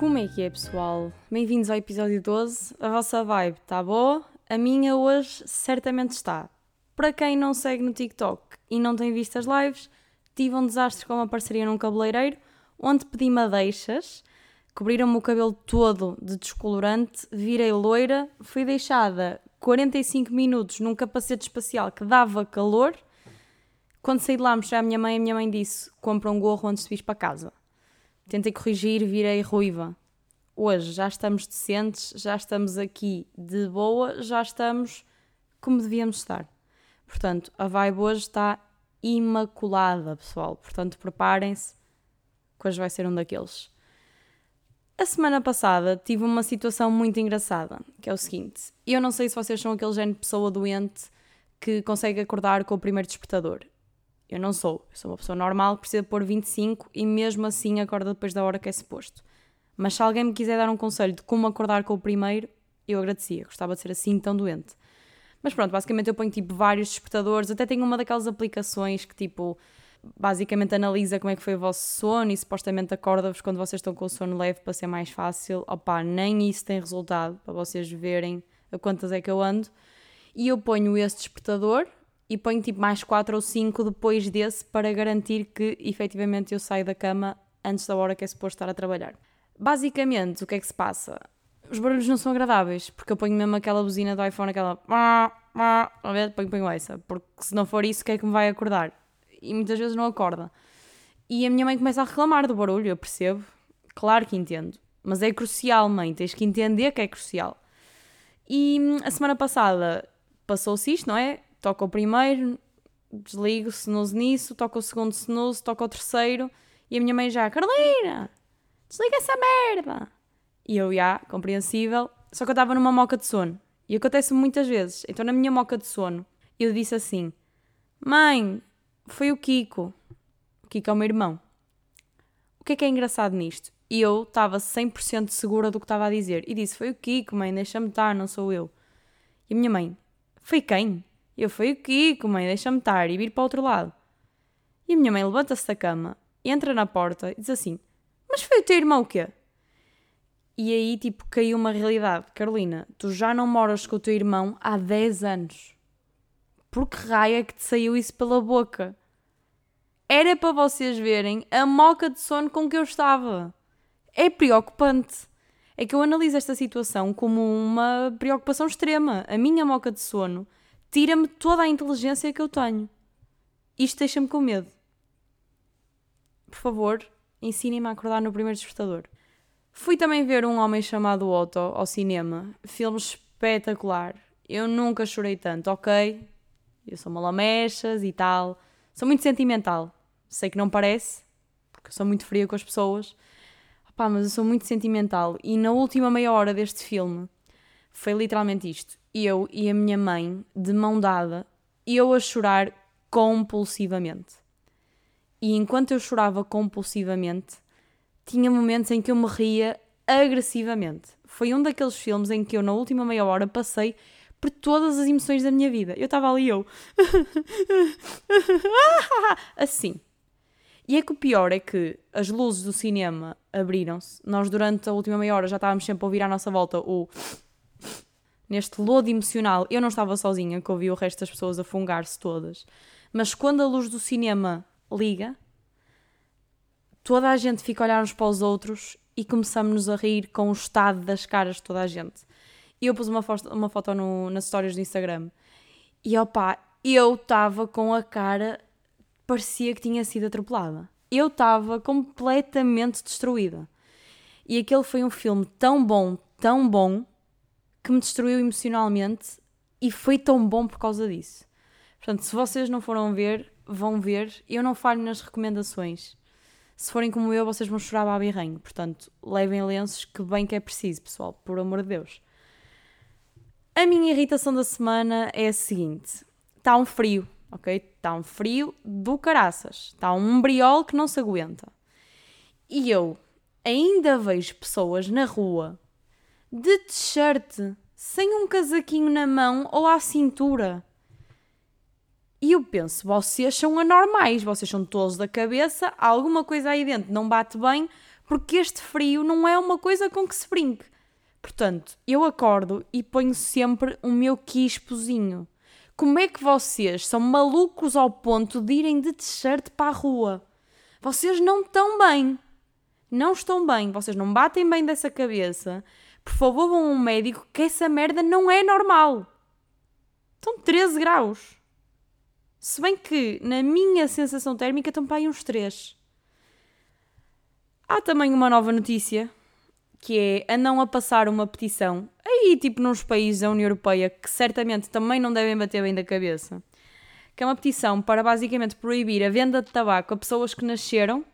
Como é que é, pessoal? Bem-vindos ao episódio 12. A vossa vibe está boa? A minha hoje certamente está. Para quem não segue no TikTok e não tem visto as lives, tive um desastre com uma parceria num cabeleireiro, onde pedi madeixas, cobriram-me o cabelo todo de descolorante, virei loira, fui deixada 45 minutos num capacete espacial que dava calor. Quando saí de lá, mostrei à minha mãe, a minha mãe disse: compra um gorro antes de vir para casa. Tentei corrigir, virei ruiva. Hoje já estamos decentes, já estamos aqui de boa, já estamos como devíamos estar. Portanto, a vibe hoje está imaculada, pessoal. Portanto, preparem-se, que hoje vai ser um daqueles. A semana passada tive uma situação muito engraçada, que é o seguinte: eu não sei se vocês são aquele género de pessoa doente que consegue acordar com o primeiro despertador. Eu não sou. Eu sou uma pessoa normal que precisa pôr 25 e mesmo assim acorda depois da hora que é suposto. Mas se alguém me quiser dar um conselho de como acordar com o primeiro, eu agradecia. Gostava de ser assim tão doente. Mas pronto, basicamente eu ponho tipo vários despertadores. Até tenho uma daquelas aplicações que tipo basicamente analisa como é que foi o vosso sono e supostamente acorda-vos quando vocês estão com o sono leve para ser mais fácil. Opá, nem isso tem resultado para vocês verem a quantas é que eu ando. E eu ponho esse despertador e ponho tipo mais 4 ou 5 depois desse para garantir que efetivamente eu saio da cama antes da hora que é suposto estar a trabalhar. Basicamente, o que é que se passa? Os barulhos não são agradáveis, porque eu ponho mesmo aquela buzina do iPhone, aquela. Ver, ponho, ponho essa, porque se não for isso, o que é que me vai acordar? E muitas vezes não acorda. E a minha mãe começa a reclamar do barulho, eu percebo. Claro que entendo. Mas é crucial, mãe, tens que entender que é crucial. E hum, a semana passada passou-se isto, não é? toca o primeiro, desligo, snooze nisso, toca o segundo snooze, toca o terceiro, e a minha mãe já, Carolina, desliga essa merda. E eu, já, compreensível, só que eu estava numa moca de sono. E acontece muitas vezes. Então, na minha moca de sono, eu disse assim: Mãe, foi o Kiko. O Kiko é o meu irmão. O que é que é engraçado nisto? E eu estava 100% segura do que estava a dizer. E disse: Foi o Kiko, mãe, deixa-me estar, não sou eu. E a minha mãe: Foi quem? Eu fui o Kiko, mãe, deixa-me estar e vir para o outro lado. E a minha mãe levanta-se da cama, entra na porta e diz assim: Mas foi o teu irmão o quê? E aí, tipo, caiu uma realidade. Carolina, tu já não moras com o teu irmão há 10 anos. Por que raio é que te saiu isso pela boca? Era para vocês verem a moca de sono com que eu estava. É preocupante. É que eu analiso esta situação como uma preocupação extrema. A minha moca de sono tira-me toda a inteligência que eu tenho. Isto deixa-me com medo. Por favor, ensinem-me a acordar no primeiro despertador. Fui também ver um homem chamado Otto ao cinema. Filme espetacular. Eu nunca chorei tanto, ok? Eu sou uma lamechas e tal. Sou muito sentimental. Sei que não parece, porque sou muito fria com as pessoas. Opá, mas eu sou muito sentimental. E na última meia hora deste filme foi literalmente isto eu e a minha mãe, de mão dada, eu a chorar compulsivamente. E enquanto eu chorava compulsivamente, tinha momentos em que eu me ria agressivamente. Foi um daqueles filmes em que eu, na última meia hora, passei por todas as emoções da minha vida. Eu estava ali, eu. assim. E é que o pior é que as luzes do cinema abriram-se. Nós, durante a última meia hora, já estávamos sempre a ouvir à nossa volta o neste lodo emocional. Eu não estava sozinha, que ouvi o resto das pessoas a fungar-se todas. Mas quando a luz do cinema liga, toda a gente fica a olhar uns para os outros e começamos-nos a rir com o estado das caras de toda a gente. E eu pus uma foto, uma foto no, nas histórias do Instagram e opá, eu estava com a cara, parecia que tinha sido atropelada. Eu estava completamente destruída. E aquele foi um filme tão bom, tão bom, que me destruiu emocionalmente e foi tão bom por causa disso. Portanto, se vocês não foram ver, vão ver. Eu não falho nas recomendações. Se forem como eu, vocês vão chorar a birrenho. Portanto, levem lenços que bem que é preciso, pessoal, por amor de Deus. A minha irritação da semana é a seguinte: está um frio, ok? Está um frio do caraças. Está um briol que não se aguenta. E eu ainda vejo pessoas na rua de t-shirt, sem um casaquinho na mão ou à cintura. E eu penso, vocês são anormais, vocês são tolos da cabeça, alguma coisa aí dentro não bate bem, porque este frio não é uma coisa com que se brinque. Portanto, eu acordo e ponho sempre o meu quispozinho. Como é que vocês são malucos ao ponto de irem de t-shirt para a rua? Vocês não estão bem. Não estão bem. Vocês não batem bem dessa cabeça. Por favor, vão a um médico que essa merda não é normal. Estão 13 graus. Se bem que na minha sensação térmica estão para aí uns 3. Há também uma nova notícia que é andam a passar uma petição. Aí tipo nos países da União Europeia que certamente também não devem bater bem da cabeça que é uma petição para basicamente proibir a venda de tabaco a pessoas que nasceram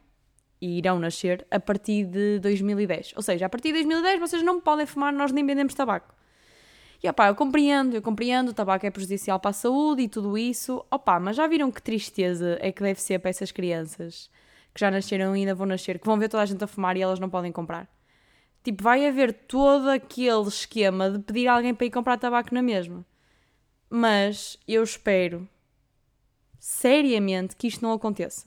e irão nascer a partir de 2010 ou seja, a partir de 2010 vocês não podem fumar, nós nem vendemos tabaco e opá, eu compreendo, eu compreendo, o tabaco é prejudicial para a saúde e tudo isso, opá, mas já viram que tristeza é que deve ser para essas crianças que já nasceram e ainda vão nascer, que vão ver toda a gente a fumar e elas não podem comprar. Tipo, vai haver todo aquele esquema de pedir alguém para ir comprar tabaco na mesma. Mas eu espero seriamente que isto não aconteça.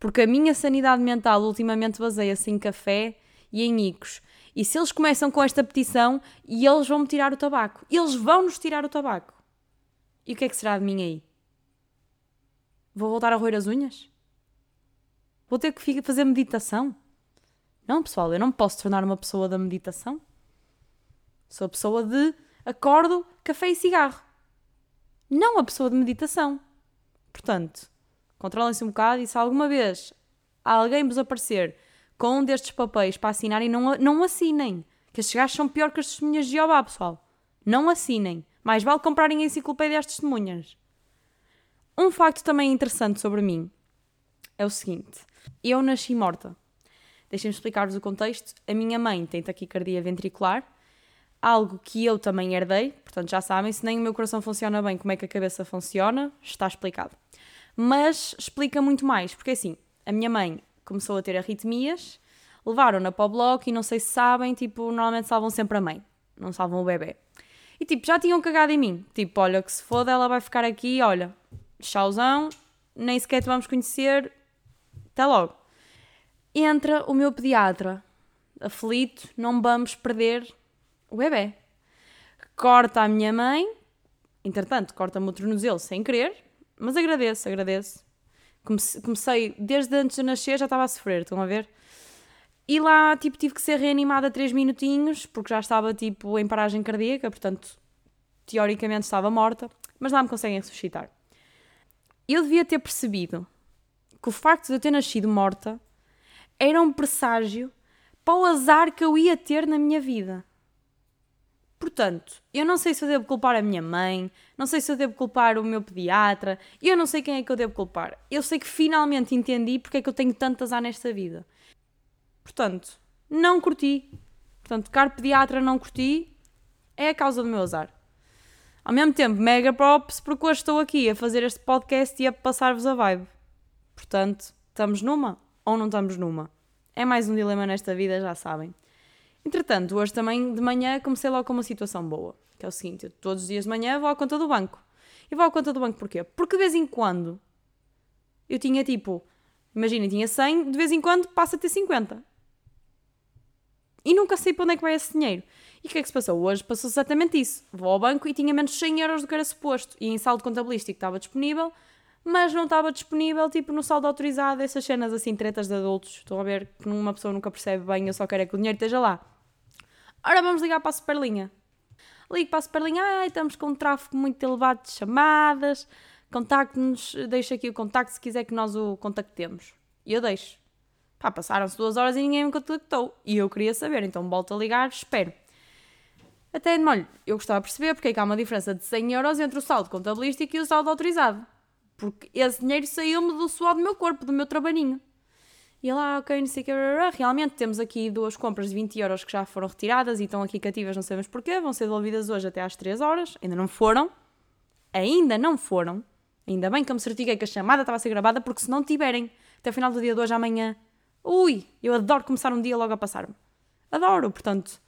Porque a minha sanidade mental ultimamente baseia-se em café e em icos. E se eles começam com esta petição e eles vão-me tirar o tabaco, eles vão-nos tirar o tabaco. E o que é que será de mim aí? Vou voltar a roer as unhas? Vou ter que fazer meditação? Não, pessoal, eu não posso tornar uma pessoa da meditação. Sou a pessoa de acordo, café e cigarro. Não a pessoa de meditação. Portanto, controlem-se um bocado e se alguma vez alguém vos aparecer com um destes papéis para assinarem, não, não assinem. Que estes gajos são pior que as testemunhas de Jeová, pessoal. Não assinem. Mais vale comprarem a enciclopédia às testemunhas. Um facto também interessante sobre mim é o seguinte: eu nasci morta. Deixem-me explicar-vos o contexto. A minha mãe tem taquicardia ventricular, algo que eu também herdei, portanto já sabem, se nem o meu coração funciona bem, como é que a cabeça funciona, está explicado. Mas explica muito mais, porque assim, a minha mãe começou a ter arritmias, levaram-na para o bloco e não sei se sabem, tipo, normalmente salvam sempre a mãe, não salvam o bebê. E tipo, já tinham cagado em mim, tipo, olha que se foda, ela vai ficar aqui, olha, chauzão, nem sequer te vamos conhecer, até logo entra o meu pediatra, aflito, não vamos perder o bebê. Corta a minha mãe, entretanto, corta-me o tornozelo sem querer, mas agradeço, agradeço. Comecei, desde antes de nascer já estava a sofrer, estão a ver? E lá, tipo, tive que ser reanimada 3 minutinhos, porque já estava, tipo, em paragem cardíaca, portanto, teoricamente estava morta, mas lá me conseguem ressuscitar. Eu devia ter percebido que o facto de eu ter nascido morta era um presságio para o azar que eu ia ter na minha vida. Portanto, eu não sei se eu devo culpar a minha mãe, não sei se eu devo culpar o meu pediatra, eu não sei quem é que eu devo culpar. Eu sei que finalmente entendi porque é que eu tenho tanto azar nesta vida. Portanto, não curti. Portanto, caro pediatra, não curti. É a causa do meu azar. Ao mesmo tempo, mega props porque hoje estou aqui a fazer este podcast e a passar-vos a vibe. Portanto, estamos numa ou não estamos numa. É mais um dilema nesta vida, já sabem. Entretanto, hoje também de manhã comecei logo com uma situação boa, que é o seguinte: todos os dias de manhã vou à conta do banco. E vou à conta do banco porquê? Porque de vez em quando eu tinha tipo, imagina, tinha 100, de vez em quando passa a ter 50. E nunca sei para onde é que vai esse dinheiro. E o que é que se passou? Hoje passou exatamente isso. Vou ao banco e tinha menos 100 euros do que era suposto. E em saldo contabilístico estava disponível mas não estava disponível, tipo, no saldo autorizado, essas cenas assim, tretas de adultos. Estão a ver que uma pessoa nunca percebe bem, eu só quero é que o dinheiro esteja lá. Ora, vamos ligar para a Superlinha. Ligo para a Superlinha, ai, estamos com um tráfego muito elevado de chamadas, contacte-nos, deixa aqui o contacto se quiser que nós o contactemos. E eu deixo. Pá, passaram-se duas horas e ninguém me contactou. E eu queria saber, então volto a ligar, espero. Até, olha, eu gostava de perceber porque é que há uma diferença de 100 euros entre o saldo contabilístico e o saldo autorizado. Porque esse dinheiro saiu-me do suor do meu corpo, do meu trabalhinho. E lá, ok, não sei o que, realmente temos aqui duas compras de 20 euros que já foram retiradas e estão aqui cativas, não sabemos porquê, vão ser devolvidas hoje até às 3 horas, ainda não foram, ainda não foram, ainda bem que eu me certifiquei que a chamada estava a ser gravada, porque se não tiverem até o final do dia de hoje, amanhã, ui, eu adoro começar um dia logo a passar-me, adoro, portanto,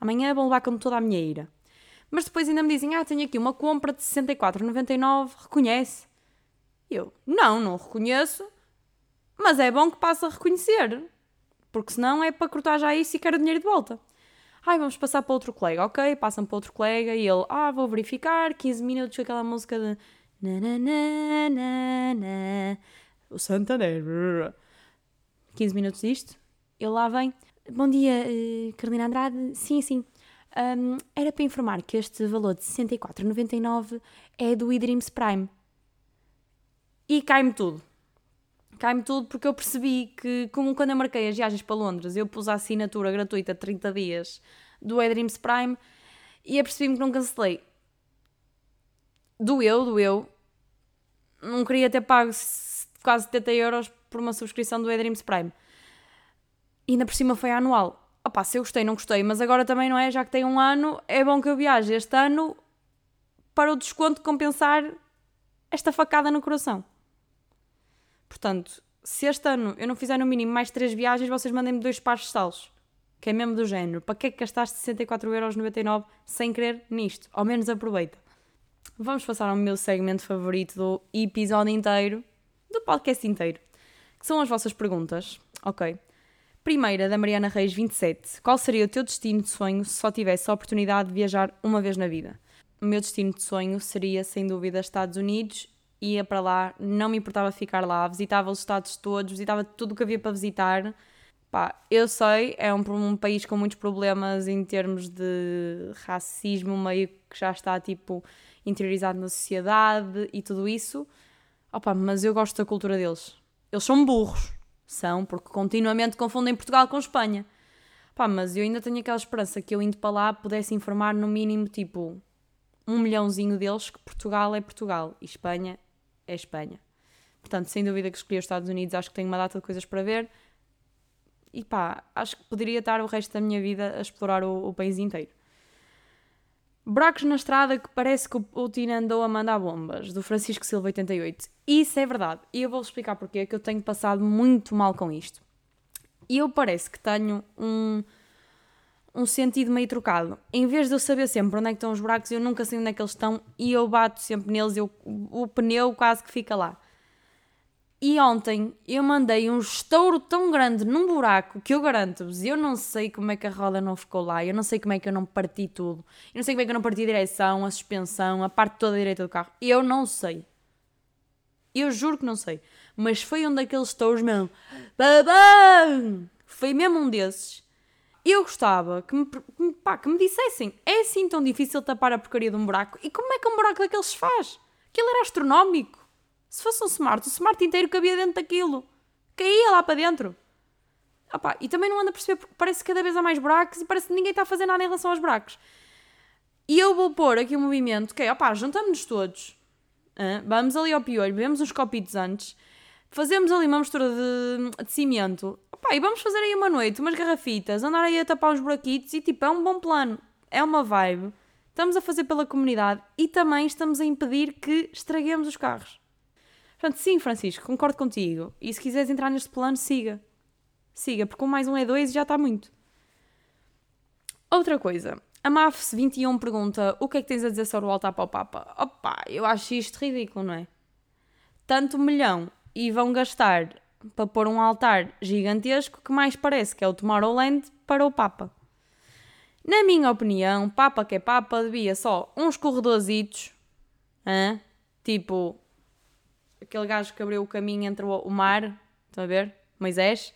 amanhã vão levar com toda a minha ira. Mas depois ainda me dizem, ah, tenho aqui uma compra de 64,99, reconhece? Eu, não, não reconheço, mas é bom que passe a reconhecer. Porque senão é para cortar já isso e quero dinheiro de volta. Ai, vamos passar para outro colega. Ok, passam para outro colega e ele, ah, vou verificar, 15 minutos com aquela música de. Na, na, na, na, na. O Santander. 15 minutos disto. Ele lá vem. Bom dia, uh, Carolina Andrade. Sim, sim. Um, era para informar que este valor de 64,99 é do eDreams Prime. E cai-me tudo. Cai-me tudo porque eu percebi que, como quando eu marquei as viagens para Londres, eu pus a assinatura gratuita de 30 dias do eDreams Prime e apercebi-me que não cancelei. Doeu, doeu. Não queria ter pago quase 70 euros por uma subscrição do eDreams Prime. E ainda por cima foi anual. Opá, se eu gostei, não gostei, mas agora também não é, já que tem um ano, é bom que eu viaje este ano para o desconto compensar esta facada no coração. Portanto, se este ano eu não fizer no mínimo mais 3 viagens, vocês mandem-me dois pares de salos. Que é mesmo do género. Para que é que gastaste 64,99€ sem querer nisto? Ao menos aproveita. Vamos passar ao meu segmento favorito do episódio inteiro, do podcast inteiro, que são as vossas perguntas. Ok. Primeira, da Mariana Reis, 27. Qual seria o teu destino de sonho se só tivesse a oportunidade de viajar uma vez na vida? O meu destino de sonho seria, sem dúvida, Estados Unidos. Ia para lá, não me importava ficar lá, visitava os estados todos, visitava tudo o que havia para visitar. Pá, eu sei, é um, um país com muitos problemas em termos de racismo, meio que já está tipo interiorizado na sociedade e tudo isso. Opa, mas eu gosto da cultura deles. Eles são burros, são, porque continuamente confundem Portugal com Espanha. Pá, mas eu ainda tenho aquela esperança que eu indo para lá pudesse informar no mínimo tipo um milhãozinho deles que Portugal é Portugal e Espanha é Espanha. Portanto, sem dúvida que escolhi os Estados Unidos, acho que tenho uma data de coisas para ver. E pá, acho que poderia estar o resto da minha vida a explorar o, o país inteiro. Buracos na estrada que parece que o Putin andou a mandar bombas, do Francisco Silva 88. Isso é verdade. E eu vou explicar porque é que eu tenho passado muito mal com isto. E eu parece que tenho um, um sentido meio trocado. Em vez de eu saber sempre onde é estão os buracos, eu nunca sei onde é que eles estão e eu bato sempre neles, eu, o pneu quase que fica lá. E ontem eu mandei um estouro tão grande num buraco que eu garanto-vos, eu não sei como é que a roda não ficou lá, eu não sei como é que eu não parti tudo, eu não sei como é que eu não parti a direção, a suspensão, a parte toda direita do carro. Eu não sei. Eu juro que não sei. Mas foi um daqueles estouros mesmo. Babam! Foi mesmo um desses. Eu gostava que me, pá, que me dissessem: é assim tão difícil tapar a porcaria de um buraco? E como é que um buraco daqueles se faz? Aquilo era astronómico. Se fosse um smart, o smart inteiro cabia dentro daquilo. Caía lá para dentro. Opa, e também não anda a perceber porque parece que cada vez há mais buracos e parece que ninguém está a fazer nada em relação aos buracos. E eu vou pôr aqui um movimento que é, opá, juntamos-nos todos, vamos ali ao piolho, bebemos uns copitos antes, fazemos ali uma mistura de, de cimento, opá, e vamos fazer aí uma noite, umas garrafitas, andar aí a tapar uns buraquitos e tipo, é um bom plano, é uma vibe. Estamos a fazer pela comunidade e também estamos a impedir que estraguemos os carros. Portanto, sim, Francisco, concordo contigo. E se quiseres entrar neste plano, siga. Siga, porque um mais um é dois e já está muito. Outra coisa. A MAFS21 pergunta o que é que tens a dizer sobre o para o Papa? Opa, eu acho isto ridículo, não é? Tanto milhão e vão gastar para pôr um altar gigantesco que mais parece que é o Tomorrowland para o Papa. Na minha opinião, Papa que é Papa devia só uns corredorzitos, hein? tipo aquele gajo que abriu o caminho entre o mar, estão a ver? Moisés.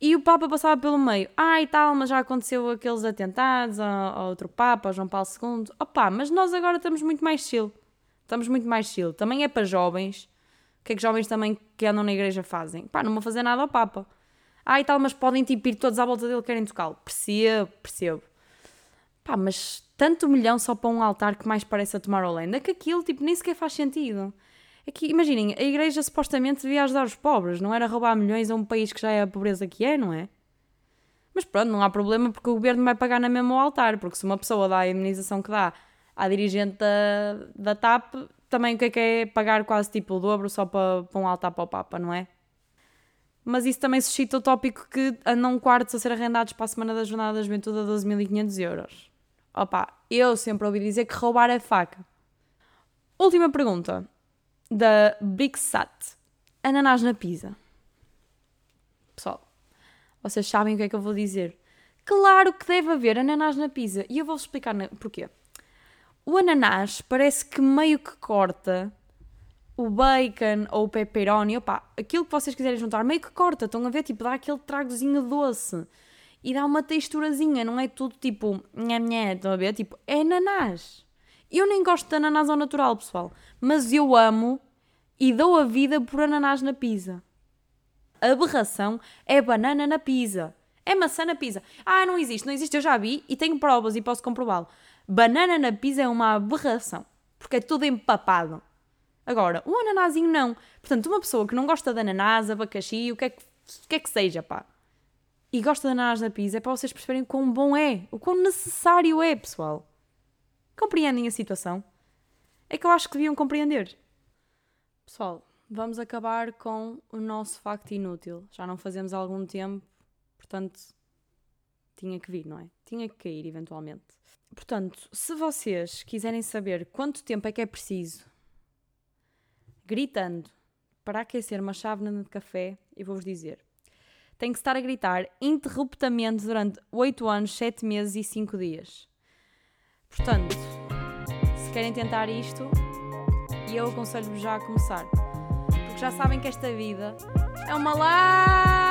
E o Papa passava pelo meio. Ah, e tal, mas já aconteceu aqueles atentados ao, outro Papa, João Paulo II. Opá, mas nós agora estamos muito mais chill. Estamos muito mais chill. Também é para jovens. Que é que jovens também que andam na igreja fazem? Pá, não vão fazer nada ao Papa. Ah, e tal, mas podem tipo ir todos à volta dele querem tocá-lo. Percebo, percebo. Pá, mas tanto milhão só para um altar que mais parece a Tomorrowland. É que aquilo tipo nem sequer faz sentido. É que, imaginem, a igreja supostamente devia ajudar os pobres, não era roubar milhões a um país que já é a pobreza que é, não é? Mas pronto, não há problema porque o governo vai pagar na mesma altar, porque se uma pessoa dá a imunização que dá à dirigente da, da TAP, também o que é que é pagar quase tipo o dobro só para, para um altar para o Papa, não é? Mas isso também suscita o tópico que andam quartos a ser arrendados para a Semana da Jornada da Juventude a 12.500 euros. Opa, eu sempre ouvi dizer que roubar é faca. Última pergunta da Big Sat. Ananás na pizza. Pessoal, Vocês sabem o que é que eu vou dizer. Claro que deve haver ananás na pizza. E eu vou-vos explicar porquê. O ananás parece que meio que corta o bacon ou o pepperoni, opa, aquilo que vocês quiserem juntar, meio que corta, estão a ver? Tipo, dá aquele tragozinho doce e dá uma texturazinha, não é tudo tipo nhé, nhé, estão a ver? Tipo, é ananás. Eu nem gosto de ananás ao natural, pessoal, mas eu amo e dou a vida por ananás na pizza. A aberração é banana na pizza. É maçã na pizza. Ah, não existe, não existe, eu já vi e tenho provas e posso comprová-lo. Banana na pizza é uma aberração, porque é tudo empapado. Agora, o ananásinho não. Portanto, uma pessoa que não gosta de ananás, abacaxi, o que é que, que, é que seja, pá, e gosta de ananás na pizza, é para vocês perceberem quão bom é, o quão necessário é, pessoal. Compreendem a situação? É que eu acho que deviam compreender. Pessoal, vamos acabar com o nosso facto inútil. Já não fazemos há algum tempo, portanto, tinha que vir, não é? Tinha que cair eventualmente. Portanto, se vocês quiserem saber quanto tempo é que é preciso gritando para aquecer uma chávena de café, eu vou-vos dizer. Tem que estar a gritar interruptamente durante 8 anos, 7 meses e 5 dias. Portanto, se querem tentar isto, eu aconselho-vos já a começar. Porque já sabem que esta vida é uma lá